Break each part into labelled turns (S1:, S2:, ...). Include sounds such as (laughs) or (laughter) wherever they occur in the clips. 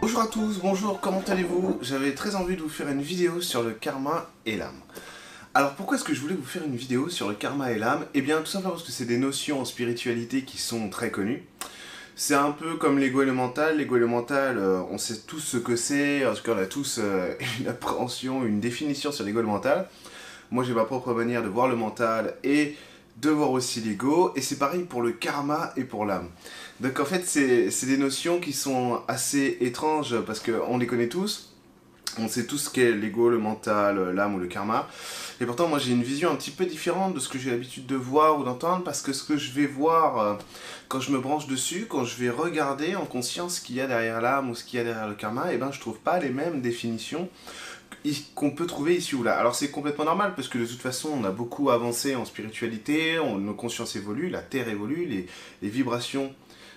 S1: Bonjour à tous, bonjour, comment allez-vous? J'avais très envie de vous faire une vidéo sur le karma et l'âme. Alors pourquoi est-ce que je voulais vous faire une vidéo sur le karma et l'âme? Eh bien tout simplement parce que c'est des notions en spiritualité qui sont très connues. C'est un peu comme l'ego élémental. L'ego élémental, euh, on sait tous ce que c'est, en tout cas on a tous euh, (laughs) une appréhension, une définition sur l'ego élémental. Moi j'ai ma propre manière de voir le mental et de voir aussi l'ego, et c'est pareil pour le karma et pour l'âme. Donc en fait, c'est des notions qui sont assez étranges, parce qu'on les connaît tous, on sait tous ce qu'est l'ego, le mental, l'âme ou le karma, et pourtant moi j'ai une vision un petit peu différente de ce que j'ai l'habitude de voir ou d'entendre, parce que ce que je vais voir euh, quand je me branche dessus, quand je vais regarder en conscience ce qu'il y a derrière l'âme ou ce qu'il y a derrière le karma, et eh ben je trouve pas les mêmes définitions qu'on peut trouver ici ou là. Alors c'est complètement normal parce que de toute façon on a beaucoup avancé en spiritualité, nos consciences évoluent, la Terre évolue, les, vibrations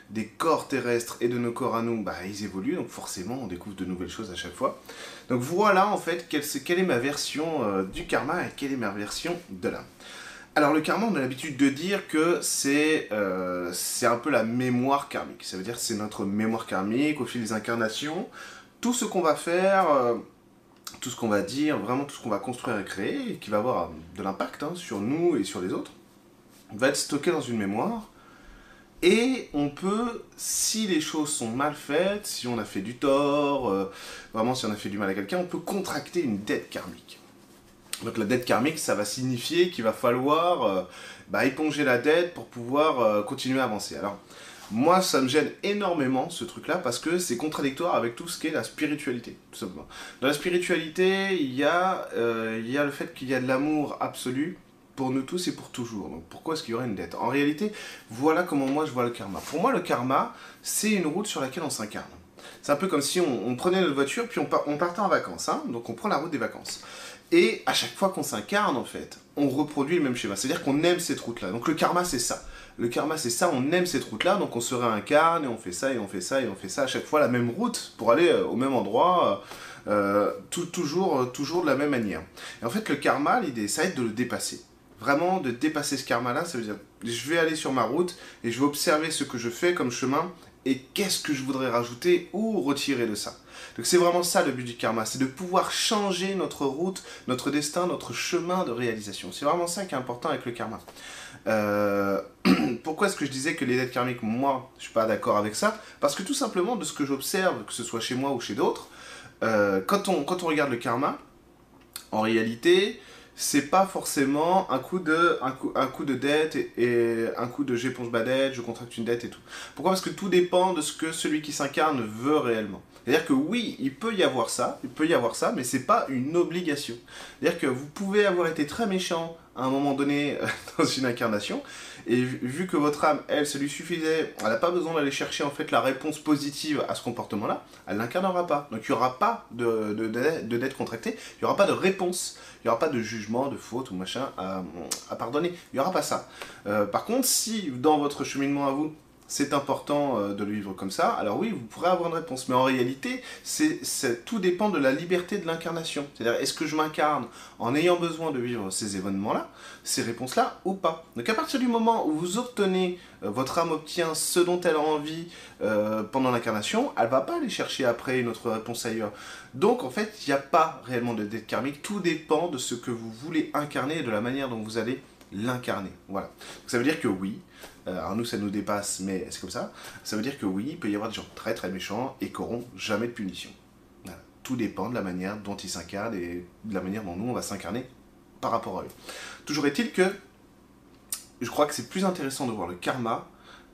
S1: des corps terrestres et de nos corps à nous, bah, ils évoluent, donc forcément on découvre de nouvelles choses à chaque fois. Donc voilà en fait quelle, est ma version euh, du karma et quelle est ma version de l'âme. Alors le karma, on a l'habitude de dire que c'est euh, c'est un peu la mémoire karmique. Ça veut dire c'est notre mémoire karmique au fil des incarnations. Tout ce qu'on va faire, euh, tout ce qu'on va dire, vraiment tout ce qu'on va construire et créer, qui va avoir de l'impact hein, sur nous et sur les autres, va être stocké dans une mémoire. Et on peut, si les choses sont mal faites, si on a fait du tort, euh, vraiment si on a fait du mal à quelqu'un, on peut contracter une dette karmique. Donc la dette karmique, ça va signifier qu'il va falloir euh, bah, éponger la dette pour pouvoir euh, continuer à avancer. Alors, moi, ça me gêne énormément ce truc-là parce que c'est contradictoire avec tout ce qu'est la spiritualité, tout simplement. Dans la spiritualité, il y a, euh, il y a le fait qu'il y a de l'amour absolu pour nous tous et pour toujours. Donc pourquoi est-ce qu'il y aurait une dette? En réalité, voilà comment moi je vois le karma. Pour moi, le karma, c'est une route sur laquelle on s'incarne. C'est un peu comme si on, prenait notre voiture puis on, on partait en vacances. Hein donc on prend la route des vacances. Et à chaque fois qu'on s'incarne, en fait, on reproduit le même schéma. C'est-à-dire qu'on aime cette route-là. Donc le karma, c'est ça. Le karma, c'est ça, on aime cette route-là, donc on se réincarne et on fait ça, et on fait ça, et on fait ça à chaque fois, la même route pour aller euh, au même endroit, euh, tout, toujours, euh, toujours de la même manière. Et en fait, le karma, l'idée, ça va être de le dépasser. Vraiment, de dépasser ce karma-là, ça veut dire, je vais aller sur ma route et je vais observer ce que je fais comme chemin et qu'est-ce que je voudrais rajouter ou retirer de ça. Donc c'est vraiment ça le but du karma, c'est de pouvoir changer notre route, notre destin, notre chemin de réalisation. C'est vraiment ça qui est important avec le karma. Euh, (clears throat) pourquoi est-ce que je disais que les dettes karmiques, moi, je suis pas d'accord avec ça? Parce que tout simplement, de ce que j'observe, que ce soit chez moi ou chez d'autres, euh, quand, on, quand on regarde le karma, en réalité, c'est pas forcément un coup de, un coup, un coup de dette et, un coup de j'éponge ma dette, je contracte une dette et tout. Pourquoi? Parce que tout dépend de ce que celui qui s'incarne veut réellement. C'est-à-dire que oui, il peut y avoir ça, il peut y avoir ça, mais c'est pas une obligation. C'est-à-dire que vous pouvez avoir été très méchant à un moment donné euh, (laughs) dans une incarnation, et vu que votre âme, elle, ça lui suffisait, elle n'a pas besoin d'aller chercher en fait la réponse positive à ce comportement-là, elle l'incarnera pas. Donc il n'y aura pas de, de, dette contractée, il n'y aura pas de réponse, il n'y aura pas de jugement, de faute ou machin à, pardonner. Il n'y aura pas ça. Euh, par contre, si dans votre cheminement à vous, c'est important euh, de le vivre comme ça, alors oui, vous pourrez avoir une réponse. Mais en réalité, tout dépend de la liberté de l'incarnation. C'est-à-dire, est-ce que je m'incarne en ayant besoin de vivre ces événements-là, ces réponses-là, ou pas? Donc à partir du moment où vous obtenez, euh, votre âme obtient ce dont elle a envie euh, pendant l'incarnation, elle va pas aller chercher après une autre réponse ailleurs. Donc en fait, il n'y a pas réellement de dette karmique, tout dépend de ce que vous voulez incarner et de la manière dont vous allez l'incarner. Voilà. ça veut dire que oui, alors nous ça nous dépasse, mais c'est comme ça. Ça veut dire que oui, il peut y avoir des gens très très méchants et qui n'auront jamais de punition. Tout dépend de la manière dont ils s'incarnent et de la manière dont nous on va s'incarner par rapport à eux. Toujours est-il que je crois que c'est plus intéressant de voir le karma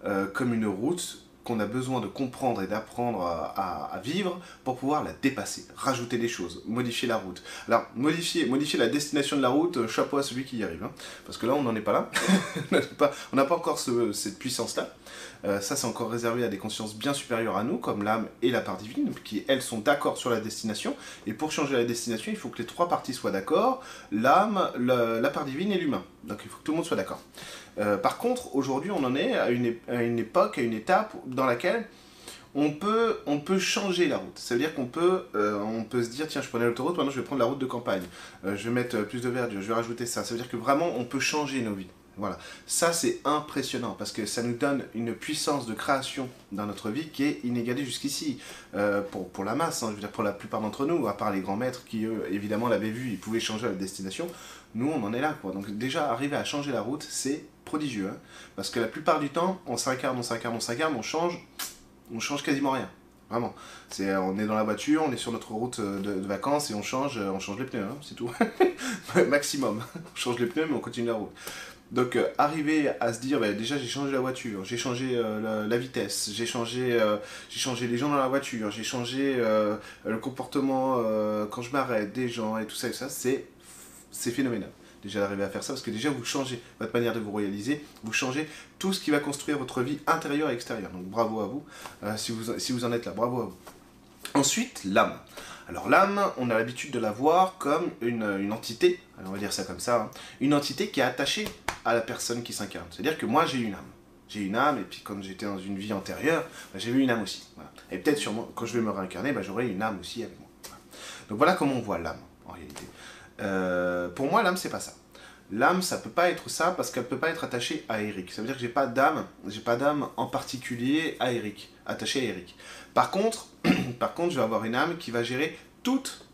S1: euh, comme une route qu'on a besoin de comprendre et d'apprendre à, vivre pour pouvoir la dépasser, rajouter des choses, modifier la route. Alors, modifier, modifier la destination de la route, euh, chapeau à celui qui y arrive. Hein. parce que là, on n'en est pas là. (laughs) on n'a pas encore cette puissance-là. Euh, ça, c'est encore réservé à des consciences bien supérieures à nous, comme l'âme et la part divine, qui, elles, sont d'accord sur la destination. Et pour changer la destination, il faut que les trois parties soient d'accord, l'âme, la part divine et l'humain. Donc il faut que tout le monde soit d'accord. Euh, par contre, aujourd'hui, on en est à une, époque, à une étape dans laquelle on peut, on peut changer la route. Ça veut dire qu'on peut, euh, peut se dire, tiens, je prenais l'autoroute, maintenant je vais prendre la route de campagne. Euh, je vais mettre plus de verdure, je vais rajouter ça. Ça veut dire que vraiment, on peut changer nos vies. Voilà, ça c'est impressionnant parce que ça nous donne une puissance de création dans notre vie qui est inégalée jusqu'ici. Pour, pour la masse, hein, je veux dire pour la plupart d'entre nous, à part les grands maîtres qui évidemment l'avaient vu, ils pouvaient changer la destination, nous on en est là quoi. Donc déjà arriver à changer la route, c'est prodigieux. Hein. parce que la plupart du temps, on s'incarne, on s'incarne, on s'incarne, on change, on change quasiment rien. Vraiment. C'est, on est dans la voiture, on est sur notre route de, vacances et on change, on change les pneus, hein, c'est tout. (laughs) Maximum. On change les pneus mais on continue la route. Donc euh, arriver à se dire, bah, déjà j'ai changé la voiture, j'ai changé euh, la, vitesse, j'ai changé, euh, j'ai changé les gens dans la voiture, j'ai changé le comportement quand je m'arrête des gens et tout ça et ça, c'est, c'est phénoménal. Déjà d'arriver à faire ça, parce que déjà vous changez votre manière de vous réaliser, vous changez tout ce qui va construire votre vie intérieure et extérieure. Donc bravo à vous, si, vous si vous en êtes là, bravo à vous. Ensuite, l'âme. Alors l'âme, on a l'habitude de la voir comme une, une entité, on va dire ça comme ça, hein, une entité qui est attachée à la personne qui s'incarne. C'est-à-dire que moi, j'ai une âme. J'ai une âme, et puis quand j'étais dans une vie antérieure, bah, j'ai eu une âme aussi. Et peut-être quand je vais me réincarner, bah, j'aurai une âme aussi avec moi. Donc voilà comment on voit l'âme, en réalité. Euh, pour moi, l'âme, c'est pas ça. L'âme, ça peut pas être ça parce qu'elle peut pas être attachée à Eric. Ça veut dire que j'ai pas d'âme, j'ai pas d'âme en particulier à Eric, attachée à Eric. Par contre, (clears throat) par contre, je vais avoir une âme qui va gérer toutes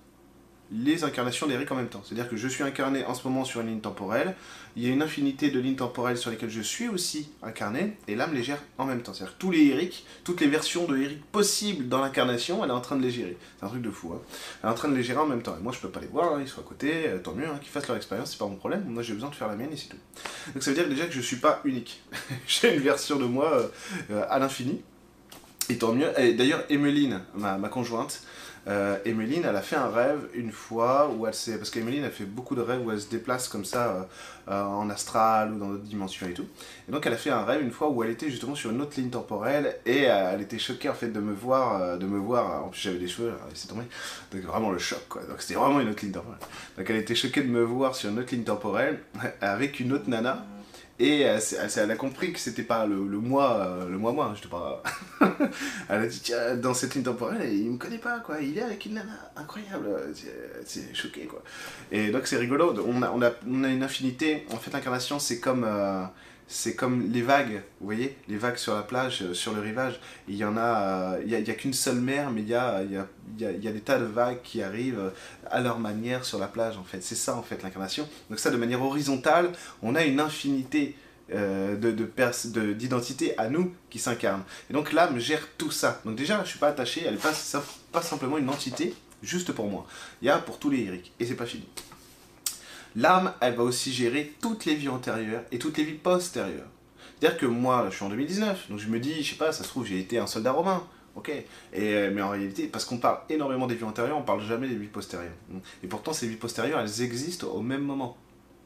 S1: les incarnations d'Eric en même temps. C'est-à-dire que je suis incarné en ce moment sur une ligne temporelle, il y a une infinité de lignes temporelles sur lesquelles je suis aussi incarné, et l'âme les gère en même temps. C'est-à-dire que tous les Eric, toutes les versions de Eric possibles dans l'incarnation, elle est en train de les gérer. C'est un truc de fou. Hein. Elle est en train de les gérer en même temps. Et moi, je peux pas les voir, hein, ils sont à côté, euh, tant mieux, hein, qu'ils fassent leur expérience, c'est pas mon problème. Moi, j'ai besoin de faire la mienne et c'est tout. Donc ça veut dire déjà que je suis pas unique. (laughs) j'ai une version de moi euh, euh, à l'infini. Et tant mieux. D'ailleurs, Emeline, ma, ma conjointe, euh, Emeline, elle a fait un rêve une fois où elle s'est. Parce qu'Emeline, elle fait beaucoup de rêves où elle se déplace comme ça euh, euh, en astral ou dans d'autres dimensions et tout. Et donc, elle a fait un rêve une fois où elle était justement sur une autre ligne temporelle et elle était choquée en fait de me voir. de me voir en plus, j'avais des cheveux, c'est tombé. Donc, vraiment le choc quoi. Donc, c'était vraiment une autre ligne temporelle. Donc, elle était choquée de me voir sur une autre ligne temporelle (laughs) avec une autre nana. Et elle, a compris que c'était pas le, le moi, euh, le moi moi, je te parle. (laughs) elle a dit tiens dans cette ligne temporelle il me connaît pas quoi, il est avec une nana incroyable, c'est choqué quoi. Et donc c'est rigolo, on a, on a, on a une infinité. En fait l'incarnation c'est comme euh, c'est comme les vagues, vous voyez, les vagues sur la plage, euh, sur le rivage. Il y en a, euh, il n'y a, qu'une seule mer, mais il y a, y, a, y a des tas de vagues qui arrivent euh, à leur manière sur la plage, en fait. C'est ça, en fait, l'incarnation. Donc ça, de manière horizontale, on a une infinité euh, de d'identité à nous qui s'incarnent. Et donc l'âme gère tout ça. Donc déjà, je ne suis pas attaché, elle n'est pas, simplement une entité juste pour moi. Il y a pour tous les Eric, et c'est pas fini. L'âme, elle va aussi gérer toutes les vies antérieures et toutes les vies postérieures. C'est-à-dire que moi, je suis en 2019, donc je me dis, je sais pas, ça se trouve, j'ai été un soldat romain. Ok, et, euh, mais en réalité, parce qu'on parle énormément des vies antérieures, on parle jamais des vies postérieures. Et pourtant, ces vies postérieures, elles existent au même moment.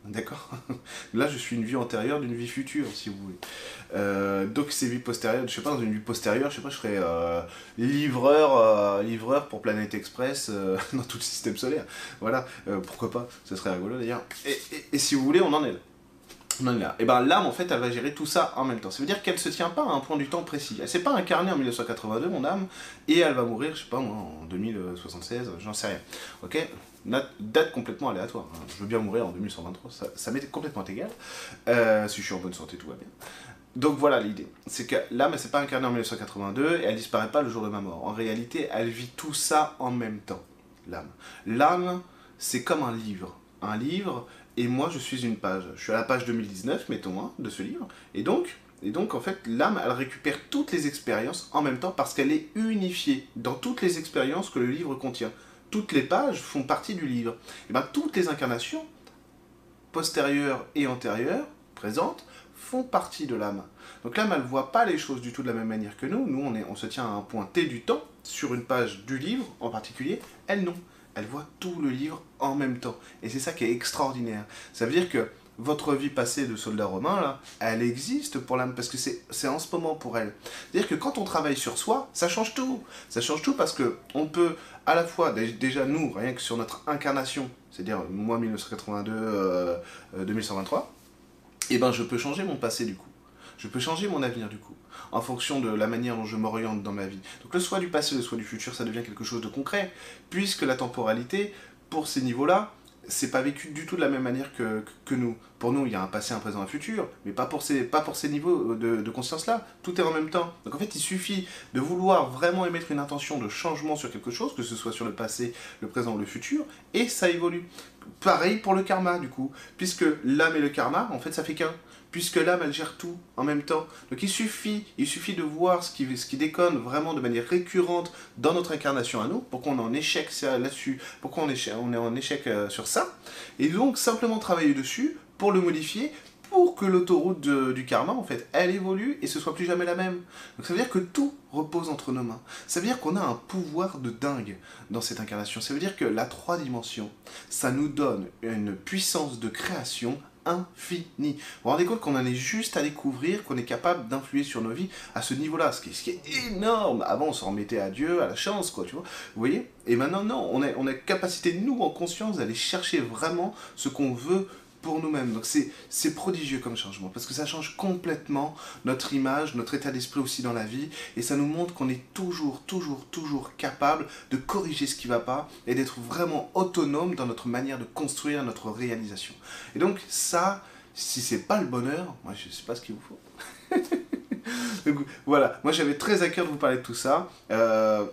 S1: D'accord (laughs) Là, je suis une vie antérieure d'une vie future, si vous voulez. Euh, donc, ces vies postérieures, je sais pas, dans une vie postérieure, je sais pas, je serais euh, livreur, euh, livreur pour Planète Express (laughs) dans tout le système solaire. Voilà, pourquoi pas, ce serait rigolo d'ailleurs. Et, si vous voulez, on en est là. On en est là. Et ben l'âme, en fait, elle va gérer tout ça en même temps. Ça veut dire qu'elle se tient pas à un point du temps précis. Elle s'est pas incarnée en 1982, mon âme, et elle va mourir, je sais pas moi, en 2076, j'en sais rien. Ok? Date complètement aléatoire. Hein. Je veux bien mourir en 2123, ça, ça m'est complètement égal. Euh, si je suis en bonne santé, tout va bien. Donc voilà l'idée. C'est que l'âme, elle s'est pas incarnée en 1982 et elle disparaît pas le jour de ma mort. En réalité, elle vit tout ça en même temps, l'âme. L'âme, c'est comme un livre. Un livre, et moi je suis une page. Je suis à la page 2019, mettons, hein, de ce livre. Et donc, et donc, en fait, l'âme, elle récupère toutes les expériences en même temps parce qu'elle est unifiée dans toutes les expériences que le livre contient toutes les pages font partie du livre. Et bien toutes les incarnations, postérieures et antérieures, présentes, font partie de l'âme. Donc l'âme, elle ne voit pas les choses du tout de la même manière que nous. Nous, on se tient à un point T du temps, sur une page du livre en particulier. Elle, non. Elle voit tout le livre en même temps. Et c'est ça qui est extraordinaire. Ça veut dire que votre vie passée de soldat romain, là, elle existe pour l'âme, parce que c'est en ce moment pour elle. C'est-à-dire que quand on travaille sur soi, ça change tout. Ça change tout parce que on peut à la fois, déjà nous, rien que sur notre incarnation, c'est-à-dire moi 1982, 2123, et ben je peux changer mon passé du coup. Je peux changer mon avenir du coup, en fonction de la manière dont je m'oriente dans ma vie. Donc le soit du passé, le soit du futur, ça devient quelque chose de concret, puisque la temporalité, pour ces niveaux-là, c'est pas vécu du tout de la même manière que, que, nous. Pour nous, il y a un passé, un présent, un futur, mais pas pour ces, pas pour ces niveaux de, de conscience-là. Tout est en même temps. Donc en fait, il suffit de vouloir vraiment émettre une intention de changement sur quelque chose, que ce soit sur le passé, le présent ou le futur, et ça évolue. Pareil pour le karma, du coup. Puisque l'âme et le karma, en fait, ça fait qu'un puisque l'âme, elle gère tout en même temps. Donc il suffit, il suffit de voir ce qui, déconne vraiment de manière récurrente dans notre incarnation à nous, pour qu'on en échec là-dessus, pour qu'on est en échec euh, sur ça, et donc simplement travailler dessus pour le modifier, pour que l'autoroute du karma, en fait, elle évolue et ce soit plus jamais la même. Donc ça veut dire que tout repose entre nos mains. Ça veut dire qu'on a un pouvoir de dingue dans cette incarnation. Ça veut dire que la trois dimensions, ça nous donne une puissance de création infini. Vous vous rendez compte qu'on en est juste à découvrir, qu'on est capable d'influer sur nos vies à ce niveau-là, ce qui, est, énorme. Avant, on s'en remettait à Dieu, à la chance, quoi, tu vois. Vous voyez? Et maintenant, non, on a, on a capacité, nous, en conscience, d'aller chercher vraiment ce qu'on veut pour nous-mêmes. Donc c'est prodigieux comme changement, parce que ça change complètement notre image, notre état d'esprit aussi dans la vie, et ça nous montre qu'on est toujours, toujours, toujours capable de corriger ce qui ne va pas, et d'être vraiment autonome dans notre manière de construire notre réalisation. Et donc ça, si c'est pas le bonheur, moi je sais pas ce qu'il vous faut. (laughs) donc, voilà, moi j'avais très à cœur de vous parler de tout ça. Euh,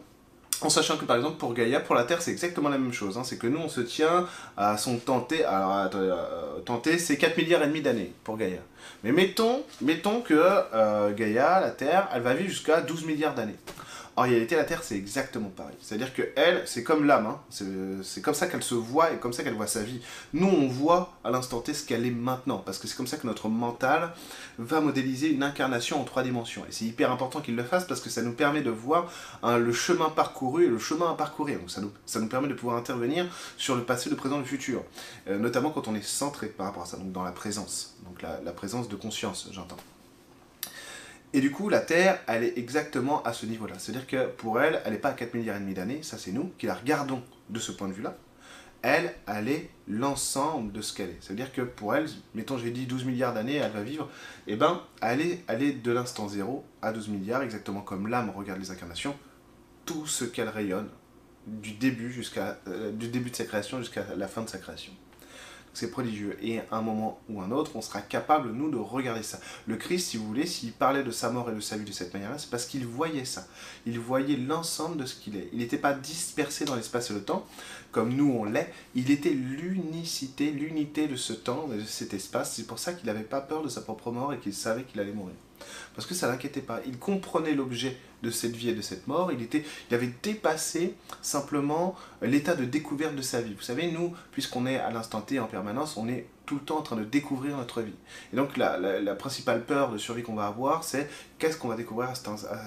S1: en sachant que par exemple pour Gaïa, pour la Terre, c'est exactement la même chose. Hein. C'est que nous, on se tient à son tenté, alors attendez, euh, tenté, c'est 4 milliards et demi d'années pour Gaïa. Mais mettons, mettons que euh, Gaïa, la Terre, elle va vivre jusqu'à 12 milliards d'années. En réalité, la Terre, c'est exactement pareil. C'est-à-dire que elle, c'est comme l'âme. Hein. C'est comme ça qu'elle se voit et comme ça qu'elle voit sa vie. Nous, on voit à l'instant T ce qu'elle est maintenant. Parce que c'est comme ça que notre mental va modéliser une incarnation en trois dimensions. Et c'est hyper important qu'il le fasse parce que ça nous permet de voir hein, le chemin parcouru et le chemin à parcourir. Donc ça nous, permet de pouvoir intervenir sur le passé, le présent, le futur. Euh, notamment quand on est centré par rapport à ça, donc dans la présence. Donc la présence de conscience, j'entends. Et du coup, la Terre, elle est exactement à ce niveau-là. C'est-à-dire que pour elle, elle n'est pas à 4 milliards et demi d'années, ça c'est nous qui la regardons de ce point de vue-là. Elle, elle est l'ensemble de ce qu'elle est. C'est-à-dire que pour elle, mettons j'ai dit 12 milliards d'années, elle va vivre, et eh ben, elle est, elle est de l'instant zéro à 12 milliards, exactement comme l'âme regarde les incarnations, tout ce qu'elle rayonne, du début, jusqu'à, euh, du début de sa création jusqu'à la fin de sa création c'est prodigieux. Et à un moment ou un autre, on sera capable, nous, de regarder ça. Le Christ, si vous voulez, s'il parlait de sa mort et de sa vie de cette manière-là, c'est parce qu'il voyait ça. Il voyait l'ensemble de ce qu'il est. Il n'était pas dispersé dans l'espace et le temps, comme nous on l'est. Il était l'unicité, l'unité de ce temps, de cet espace. C'est pour ça qu'il n'avait pas peur de sa propre mort et qu'il savait qu'il allait mourir. Parce que ça l'inquiétait pas. Il comprenait l'objet de cette vie et de cette mort. Il, était, il avait dépassé simplement l'état de découverte de sa vie. Vous savez, nous, puisqu'on est à l'instant T en permanence, on est tout le temps en train de découvrir notre vie. Et donc la, la, principale peur de survie qu'on va avoir, c'est qu'est-ce qu'on va découvrir à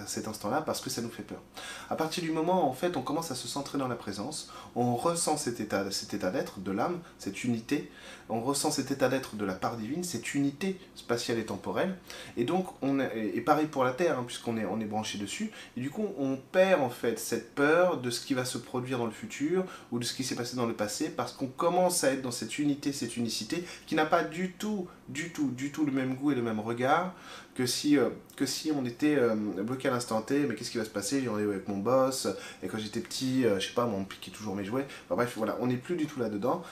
S1: cet, instant-là parce que ça nous fait peur. À partir du moment en fait on commence à se centrer dans la présence, on ressent cet état, cet état d'être de l'âme, cette unité, on ressent cet état d'être de la part divine, cette unité spatiale et temporelle, et donc on est, et pareil pour la Terre, hein, puisqu'on est, on est branché dessus, et du coup on perd en fait cette peur de ce qui va se produire dans le futur ou de ce qui s'est passé dans le passé parce qu'on commence à être dans cette unité, cette unicité qui n'a pas du tout, du tout, du tout le même goût et le même regard que si, euh, que si on était euh, bloqué à l'instant T, mais qu'est-ce qui va se passer J'en ai avec mon boss, et quand j'étais petit, euh, je sais pas, on piquait toujours mes jouets. bref, voilà, on n'est plus du tout là-dedans.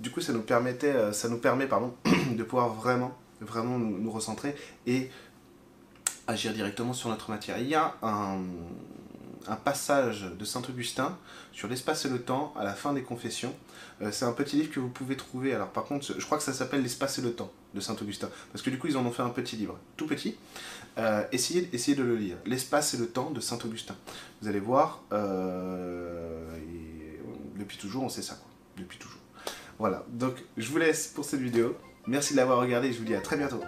S1: du coup, ça nous permettait, ça nous permet, pardon, (clears throat) de pouvoir vraiment, vraiment nous recentrer et agir directement sur notre matière. Il y a un un passage de Saint-Augustin sur l'espace et le temps à la fin des Confessions. Euh, c'est un petit livre que vous pouvez trouver. Alors par contre, je crois que ça s'appelle L'espace et le temps de Saint-Augustin. Parce que du coup, ils en ont fait un petit livre, tout petit. Euh, essayez, essayez, de le lire. L'espace et le temps de Saint-Augustin. Vous allez voir, euh, depuis toujours, on sait ça. Depuis toujours. Voilà, donc je vous laisse pour cette vidéo. Merci de l'avoir regardé et je vous dis à très bientôt.